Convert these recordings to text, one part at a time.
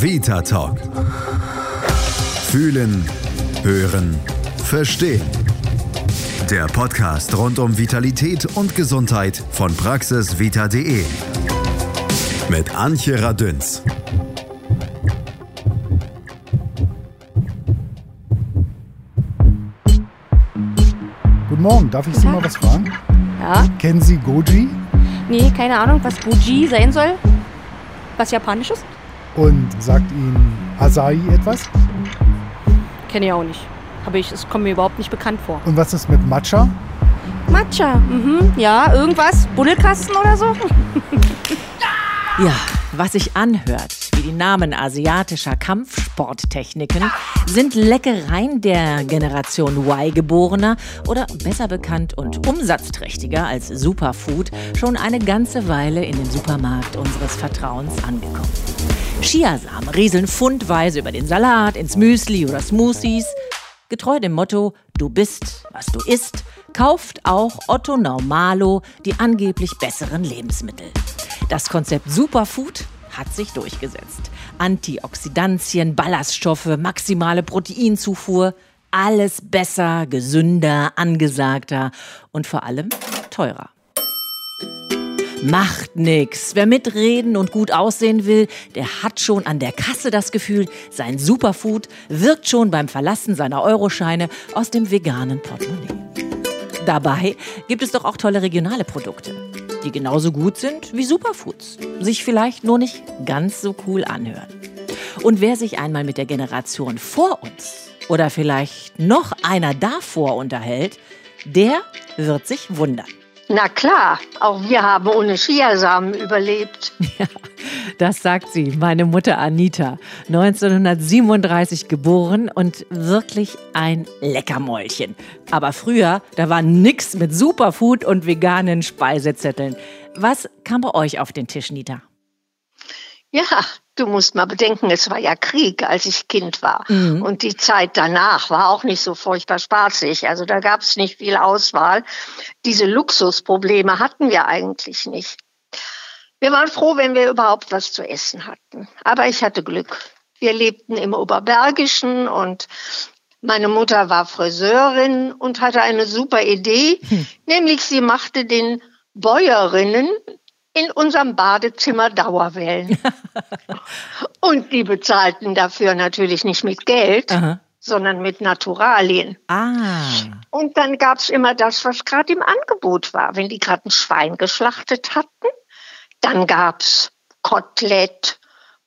Vita Talk. Fühlen, hören, verstehen. Der Podcast rund um Vitalität und Gesundheit von praxisvita.de. Mit Antje Radünz. Guten Morgen, darf ich Sie mal was fragen? Ja? Kennen Sie Goji? Nee, keine Ahnung, was Buji sein soll. Was Japanisches? Und sagt Ihnen Asahi etwas? Kenne ich auch nicht. Aber ich, es kommt mir überhaupt nicht bekannt vor. Und was ist mit Matcha? Matcha, mhm, ja, irgendwas? Buddelkasten oder so? Ja, was sich anhört die Namen asiatischer Kampfsporttechniken, sind Leckereien der Generation Y-Geborener oder besser bekannt und umsatzträchtiger als Superfood schon eine ganze Weile in den Supermarkt unseres Vertrauens angekommen. Chiasamen rieseln fundweise über den Salat, ins Müsli oder Smoothies. Getreu dem Motto, du bist, was du isst, kauft auch Otto Normalo die angeblich besseren Lebensmittel. Das Konzept Superfood hat sich durchgesetzt. Antioxidantien, Ballaststoffe, maximale Proteinzufuhr, alles besser, gesünder, angesagter und vor allem teurer. Macht nix. Wer mitreden und gut aussehen will, der hat schon an der Kasse das Gefühl, sein Superfood wirkt schon beim Verlassen seiner Euroscheine aus dem veganen Portemonnaie. Dabei gibt es doch auch tolle regionale Produkte, die genauso gut sind wie Superfoods, sich vielleicht nur nicht ganz so cool anhören. Und wer sich einmal mit der Generation vor uns oder vielleicht noch einer davor unterhält, der wird sich wundern. Na klar, auch wir haben ohne Chiasamen überlebt. Ja, das sagt sie, meine Mutter Anita, 1937 geboren und wirklich ein Leckermäulchen. Aber früher, da war nix mit Superfood und veganen Speisezetteln. Was kam bei euch auf den Tisch, Nita? Ja, du musst mal bedenken, es war ja Krieg, als ich Kind war. Mhm. Und die Zeit danach war auch nicht so furchtbar spaßig. Also da gab es nicht viel Auswahl. Diese Luxusprobleme hatten wir eigentlich nicht. Wir waren froh, wenn wir überhaupt was zu essen hatten. Aber ich hatte Glück. Wir lebten im Oberbergischen und meine Mutter war Friseurin und hatte eine super Idee, hm. nämlich sie machte den Bäuerinnen in unserem Badezimmer Dauerwellen. und die bezahlten dafür natürlich nicht mit Geld, Aha. sondern mit Naturalien. Ah. Und dann gab es immer das, was gerade im Angebot war. Wenn die gerade ein Schwein geschlachtet hatten, dann gab es Kotelett,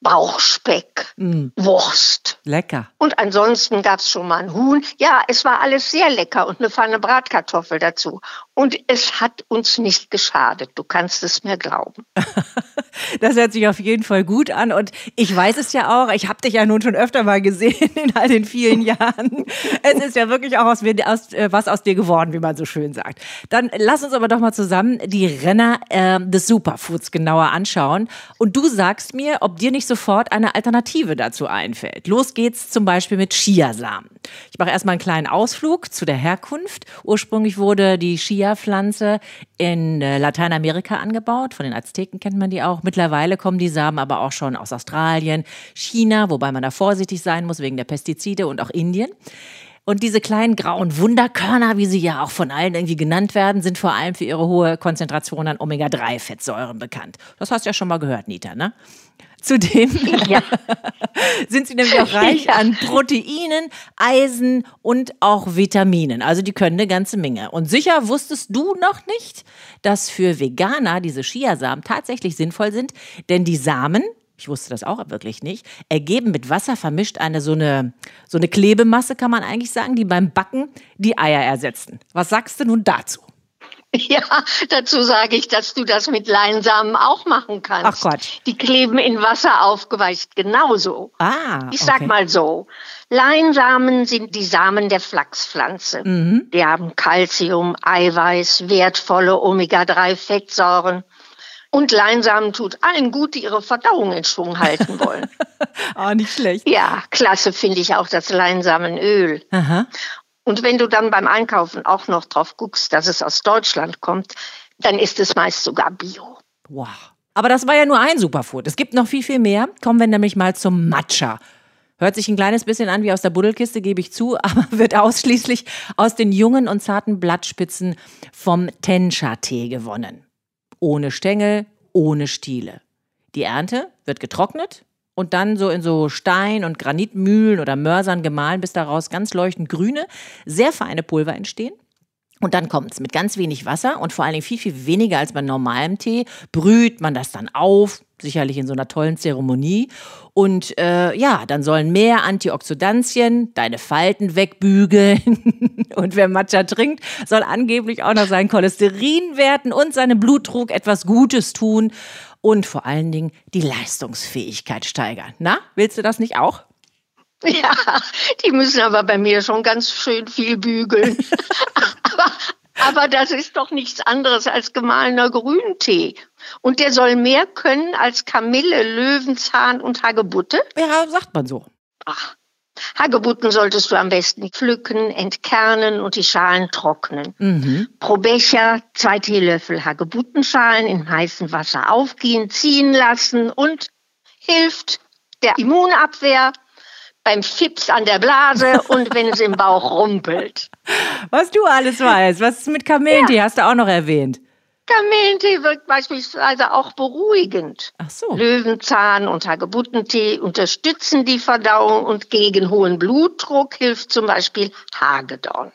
Bauchspeck, mm. Wurst. Lecker. Und ansonsten gab es schon mal ein Huhn. Ja, es war alles sehr lecker und eine Pfanne Bratkartoffel dazu. Und es hat uns nicht geschadet. Du kannst es mir glauben. das hört sich auf jeden Fall gut an. Und ich weiß es ja auch. Ich habe dich ja nun schon öfter mal gesehen in all den vielen Jahren. es ist ja wirklich auch aus, aus, äh, was aus dir geworden, wie man so schön sagt. Dann lass uns aber doch mal zusammen die Renner äh, des Superfoods genauer anschauen. Und du sagst mir, ob dir nicht sofort eine Alternative dazu einfällt. Los geht's zum Beispiel mit Chiasamen. Ich mache erstmal einen kleinen Ausflug zu der Herkunft. Ursprünglich wurde die Chia-Pflanze in äh, Lateinamerika angebaut. Von den Azteken kennt man die auch. Mittlerweile kommen die Samen aber auch schon aus Australien, China, wobei man da vorsichtig sein muss wegen der Pestizide und auch Indien. Und diese kleinen grauen Wunderkörner, wie sie ja auch von allen irgendwie genannt werden, sind vor allem für ihre hohe Konzentration an Omega-3-Fettsäuren bekannt. Das hast du ja schon mal gehört, Nita, ne? Zudem ja. sind sie nämlich auch reich ja. an Proteinen, Eisen und auch Vitaminen. Also die können eine ganze Menge. Und sicher wusstest du noch nicht, dass für Veganer diese Chiasamen tatsächlich sinnvoll sind, denn die Samen, ich wusste das auch wirklich nicht, ergeben mit Wasser vermischt eine so eine so eine Klebemasse, kann man eigentlich sagen, die beim Backen die Eier ersetzen. Was sagst du nun dazu? Ja, dazu sage ich, dass du das mit Leinsamen auch machen kannst. Ach Gott. Die kleben in Wasser aufgeweicht genauso. Ah. Ich sag okay. mal so. Leinsamen sind die Samen der Flachspflanze. Mhm. Die haben Kalzium, Eiweiß, wertvolle Omega-3-Fettsäuren. Und Leinsamen tut allen gut, die ihre Verdauung in Schwung halten wollen. ah, nicht schlecht. Ja, klasse finde ich auch das Leinsamenöl. Aha. Und wenn du dann beim Einkaufen auch noch drauf guckst, dass es aus Deutschland kommt, dann ist es meist sogar Bio. Wow. Aber das war ja nur ein Superfood. Es gibt noch viel, viel mehr. Kommen wir nämlich mal zum Matcha. Hört sich ein kleines bisschen an wie aus der Buddelkiste, gebe ich zu, aber wird ausschließlich aus den jungen und zarten Blattspitzen vom Tencha-Tee gewonnen. Ohne Stängel, ohne Stiele. Die Ernte wird getrocknet und dann so in so Stein- und Granitmühlen oder Mörsern gemahlen, bis daraus ganz leuchtend grüne, sehr feine Pulver entstehen. Und dann kommt es mit ganz wenig Wasser und vor allen Dingen viel, viel weniger als bei normalem Tee, brüht man das dann auf, sicherlich in so einer tollen Zeremonie. Und äh, ja, dann sollen mehr Antioxidantien deine Falten wegbügeln. und wer Matcha trinkt, soll angeblich auch noch seinen Cholesterinwerten und seinem Blutdruck etwas Gutes tun und vor allen Dingen die Leistungsfähigkeit steigern. Na, willst du das nicht auch? Ja, die müssen aber bei mir schon ganz schön viel bügeln. aber, aber das ist doch nichts anderes als gemahlener Grüntee. Und der soll mehr können als Kamille, Löwenzahn und Hagebutte? Ja, sagt man so. Ach, Hagebutten solltest du am besten pflücken, entkernen und die Schalen trocknen. Mhm. Pro Becher zwei Teelöffel Hagebuttenschalen in heißem Wasser aufgehen, ziehen lassen und hilft der Immunabwehr beim Fips an der Blase und wenn es im Bauch rumpelt. Was du alles weißt, was ist mit Kamillentee, ja. hast du auch noch erwähnt. Kamillentee wirkt beispielsweise auch beruhigend. Ach so. Löwenzahn und Hagebuttentee unterstützen die Verdauung und gegen hohen Blutdruck hilft zum Beispiel Hagedorn.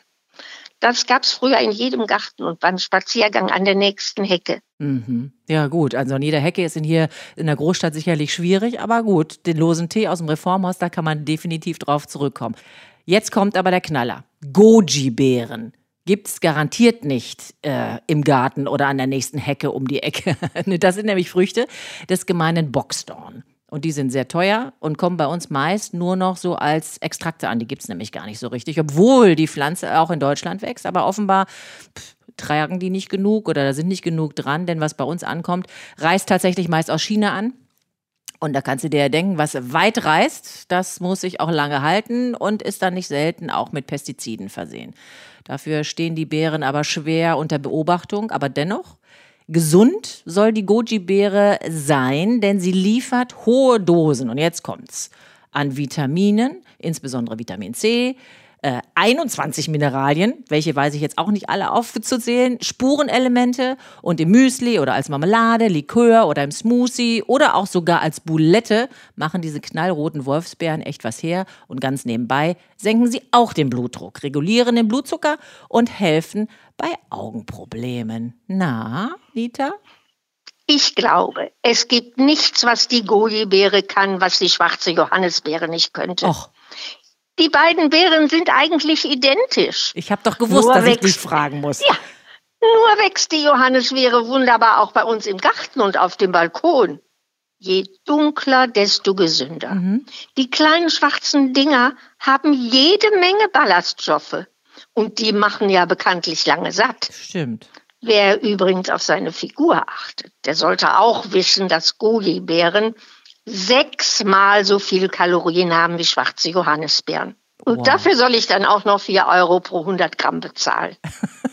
Das gab es früher in jedem Garten und beim Spaziergang an der nächsten Hecke. Mhm. Ja, gut. Also an jeder Hecke ist in hier in der Großstadt sicherlich schwierig, aber gut, den losen Tee aus dem Reformhaus, da kann man definitiv drauf zurückkommen. Jetzt kommt aber der Knaller. Goji-Beeren gibt es garantiert nicht äh, im Garten oder an der nächsten Hecke um die Ecke. das sind nämlich Früchte des gemeinen Boxdorn. Und die sind sehr teuer und kommen bei uns meist nur noch so als Extrakte an. Die gibt es nämlich gar nicht so richtig, obwohl die Pflanze auch in Deutschland wächst. Aber offenbar pff, tragen die nicht genug oder da sind nicht genug dran, denn was bei uns ankommt, reist tatsächlich meist aus China an. Und da kannst du dir ja denken, was weit reist, das muss sich auch lange halten und ist dann nicht selten auch mit Pestiziden versehen. Dafür stehen die Beeren aber schwer unter Beobachtung, aber dennoch gesund soll die Goji-Beere sein, denn sie liefert hohe Dosen, und jetzt kommt's, an Vitaminen, insbesondere Vitamin C, äh, 21 Mineralien, welche weiß ich jetzt auch nicht alle aufzuzählen, Spurenelemente und im Müsli oder als Marmelade, Likör oder im Smoothie oder auch sogar als Boulette machen diese knallroten Wolfsbeeren echt was her und ganz nebenbei senken sie auch den Blutdruck, regulieren den Blutzucker und helfen bei Augenproblemen. Na, Nita? Ich glaube, es gibt nichts, was die Goji-Beere kann, was die schwarze Johannisbeere nicht könnte. Och. Die beiden Beeren sind eigentlich identisch. Ich habe doch gewusst, Nur dass wächst, ich dich fragen muss. Ja, nur wächst die Johannisbeere wunderbar auch bei uns im Garten und auf dem Balkon. Je dunkler, desto gesünder. Mhm. Die kleinen schwarzen Dinger haben jede Menge Ballaststoffe. Und die machen ja bekanntlich lange satt. Stimmt. Wer übrigens auf seine Figur achtet, der sollte auch wissen, dass Goji-Beeren sechsmal so viel Kalorien haben wie schwarze Johannisbeeren. Und wow. dafür soll ich dann auch noch vier Euro pro 100 Gramm bezahlen.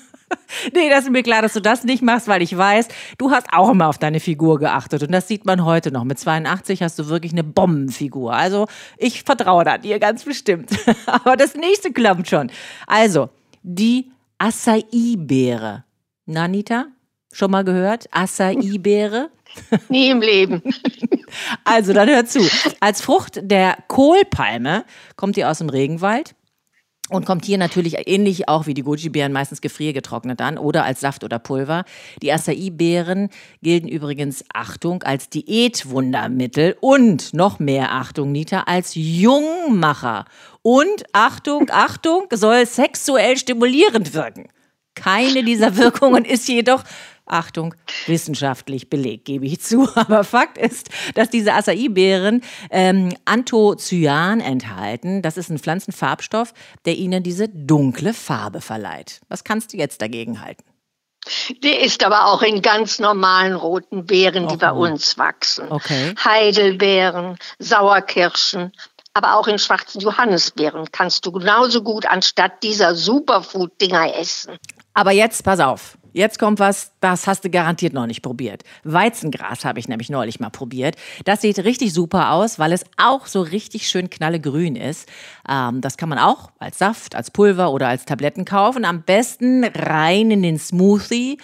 nee, das ist mir klar, dass du das nicht machst, weil ich weiß, du hast auch immer auf deine Figur geachtet. Und das sieht man heute noch. Mit 82 hast du wirklich eine Bombenfigur. Also ich vertraue da dir ganz bestimmt. Aber das nächste klappt schon. Also, die Acai-Beere. Na, Anita? Schon mal gehört? Acai-Beere? Nie im Leben. Also, dann hör zu. Als Frucht der Kohlpalme kommt die aus dem Regenwald und kommt hier natürlich ähnlich auch wie die Goji-Beeren meistens gefriergetrocknet an oder als Saft oder Pulver. Die Acai-Beeren gelten übrigens, Achtung, als Diätwundermittel und noch mehr Achtung, Nita, als Jungmacher. Und Achtung, Achtung, soll sexuell stimulierend wirken. Keine dieser Wirkungen ist jedoch Achtung, wissenschaftlich belegt, gebe ich zu. Aber Fakt ist, dass diese Acai-Beeren ähm, Anthocyan enthalten. Das ist ein Pflanzenfarbstoff, der ihnen diese dunkle Farbe verleiht. Was kannst du jetzt dagegen halten? Der ist aber auch in ganz normalen roten Beeren, die oh. bei uns wachsen. Okay. Heidelbeeren, Sauerkirschen, aber auch in schwarzen Johannisbeeren kannst du genauso gut anstatt dieser Superfood-Dinger essen. Aber jetzt pass auf. Jetzt kommt was, das hast du garantiert noch nicht probiert. Weizengras habe ich nämlich neulich mal probiert. Das sieht richtig super aus, weil es auch so richtig schön knallegrün ist. Ähm, das kann man auch als Saft, als Pulver oder als Tabletten kaufen. Am besten rein in den Smoothie.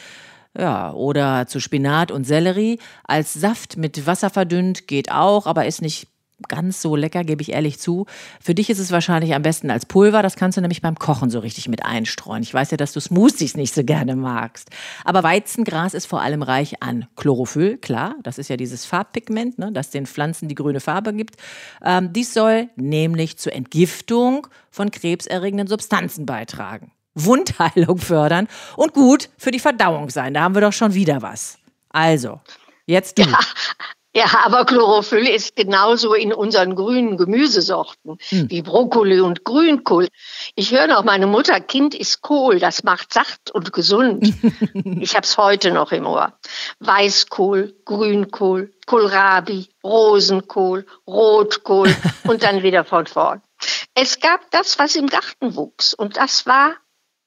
Ja, oder zu Spinat und Sellerie. Als Saft mit Wasser verdünnt geht auch, aber ist nicht ganz so lecker, gebe ich ehrlich zu. Für dich ist es wahrscheinlich am besten als Pulver. Das kannst du nämlich beim Kochen so richtig mit einstreuen. Ich weiß ja, dass du Smoothies nicht so gerne magst. Aber Weizengras ist vor allem reich an Chlorophyll, klar. Das ist ja dieses Farbpigment, ne, das den Pflanzen die grüne Farbe gibt. Ähm, dies soll nämlich zur Entgiftung von krebserregenden Substanzen beitragen. Wundheilung fördern und gut für die Verdauung sein. Da haben wir doch schon wieder was. Also, jetzt du. Ja, ja, aber Chlorophyll ist genauso in unseren grünen Gemüsesorten hm. wie Brokkoli und Grünkohl. Ich höre noch, meine Mutter, Kind ist Kohl, das macht sacht und gesund. ich habe es heute noch im Ohr. Weißkohl, Grünkohl, Kohlrabi, Rosenkohl, Rotkohl und dann wieder von vorn. Es gab das, was im Garten wuchs und das war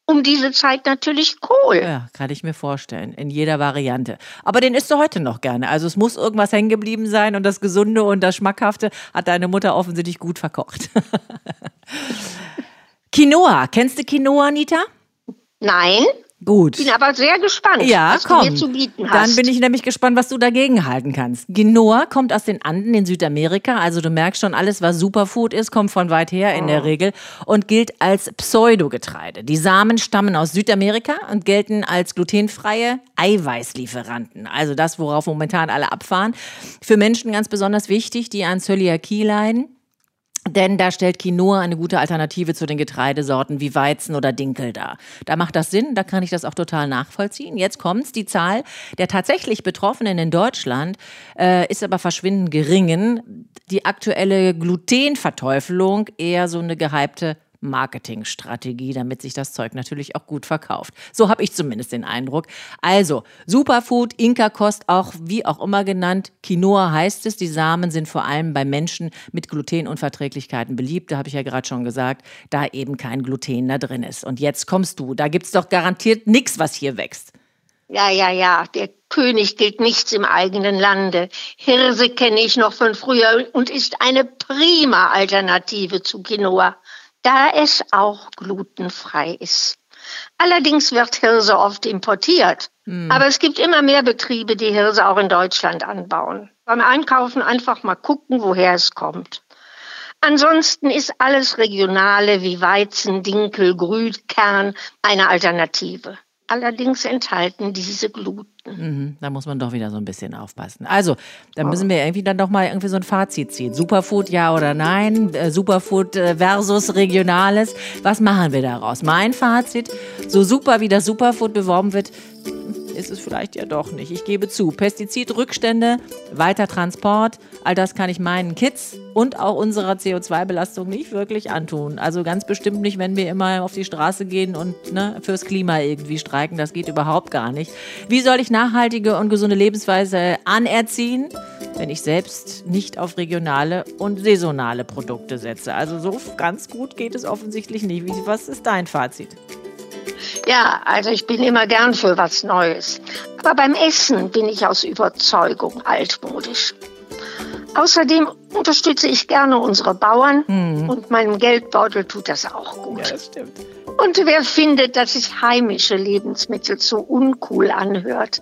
um diese Zeit natürlich Kohl. Ja, kann ich mir vorstellen. In jeder Variante. Aber den isst du heute noch gerne. Also es muss irgendwas hängen geblieben sein und das Gesunde und das Schmackhafte hat deine Mutter offensichtlich gut verkocht. Quinoa. Kennst du Quinoa, Anita? Nein. Gut. Bin aber sehr gespannt, ja, was komm. du mir zu bieten hast. Dann bin ich nämlich gespannt, was du dagegen halten kannst. Quinoa kommt aus den Anden in Südamerika, also du merkst schon, alles, was Superfood ist, kommt von weit her in der Oh. Regel und gilt als Pseudogetreide. Die Samen stammen aus Südamerika und gelten als glutenfreie Eiweißlieferanten, also das, worauf momentan alle abfahren. Für Menschen ganz besonders wichtig, die an Zöliakie leiden. Denn da stellt Quinoa eine gute Alternative zu den Getreidesorten wie Weizen oder Dinkel dar. Da macht das Sinn, da kann ich das auch total nachvollziehen. Jetzt kommt's, die Zahl der tatsächlich Betroffenen in Deutschland äh, ist aber verschwindend geringen. Die aktuelle Glutenverteufelung eher so eine gehypte Marketingstrategie, damit sich das Zeug natürlich auch gut verkauft. So habe ich zumindest den Eindruck. Also, Superfood, Inka-Kost, auch wie auch immer genannt, Quinoa heißt es. Die Samen sind vor allem bei Menschen mit Glutenunverträglichkeiten beliebt. Da habe ich ja gerade schon gesagt, da eben kein Gluten da drin ist. Und jetzt kommst du. Da gibt's doch garantiert nichts, was hier wächst. Ja, ja, ja, der König gilt nichts im eigenen Lande. Hirse kenne ich noch von früher und ist eine prima Alternative zu Quinoa, da es auch glutenfrei ist. Allerdings wird Hirse oft importiert. Aber es gibt immer mehr Betriebe, die Hirse auch in Deutschland anbauen. Beim Einkaufen einfach mal gucken, woher es kommt. Ansonsten ist alles Regionale wie Weizen, Dinkel, Grünkern eine Alternative. Allerdings enthalten diese Gluten. Mhm, da muss man doch wieder so ein bisschen aufpassen. Also, da müssen wir irgendwie dann doch mal irgendwie so ein Fazit ziehen. Superfood, ja oder nein? Äh, Superfood äh, versus Regionales. Was machen wir daraus? Mein Fazit, so super wie das Superfood beworben wird, ist es vielleicht ja doch nicht. Ich gebe zu. Pestizidrückstände, weiter Transport, all das kann ich meinen Kids und auch unserer CO2-Belastung nicht wirklich antun. Also ganz bestimmt nicht, wenn wir immer auf die Straße gehen und ne, fürs Klima irgendwie streiken. Das geht überhaupt gar nicht. Wie soll ich nachhaltige und gesunde Lebensweise anerziehen, wenn ich selbst nicht auf regionale und saisonale Produkte setze? Also so ganz gut geht es offensichtlich nicht. Was ist dein Fazit? Ja, also ich bin immer gern für was Neues. Aber beim Essen bin ich aus Überzeugung altmodisch. Außerdem unterstütze ich gerne unsere Bauern und meinem Geldbeutel tut das auch gut. das stimmt. Und wer findet, dass sich heimische Lebensmittel zu uncool anhört,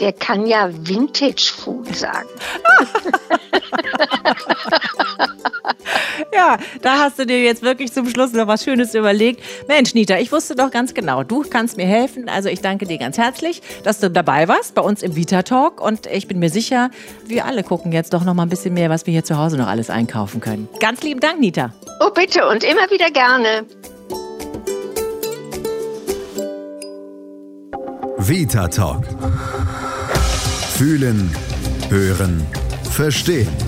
der kann ja Vintage Food sagen. Ja, da hast du dir jetzt wirklich zum Schluss noch was Schönes überlegt. Mensch, Nita, ich wusste doch ganz genau, du kannst mir helfen. Also ich danke dir ganz herzlich, dass du dabei warst bei uns im Vita Talk. Und ich bin mir sicher, wir alle gucken jetzt doch noch mal ein bisschen mehr, was wir hier zu Hause noch alles einkaufen können. Ganz lieben Dank, Nita. Oh bitte und immer wieder gerne. Vita Talk. Fühlen, hören, verstehen.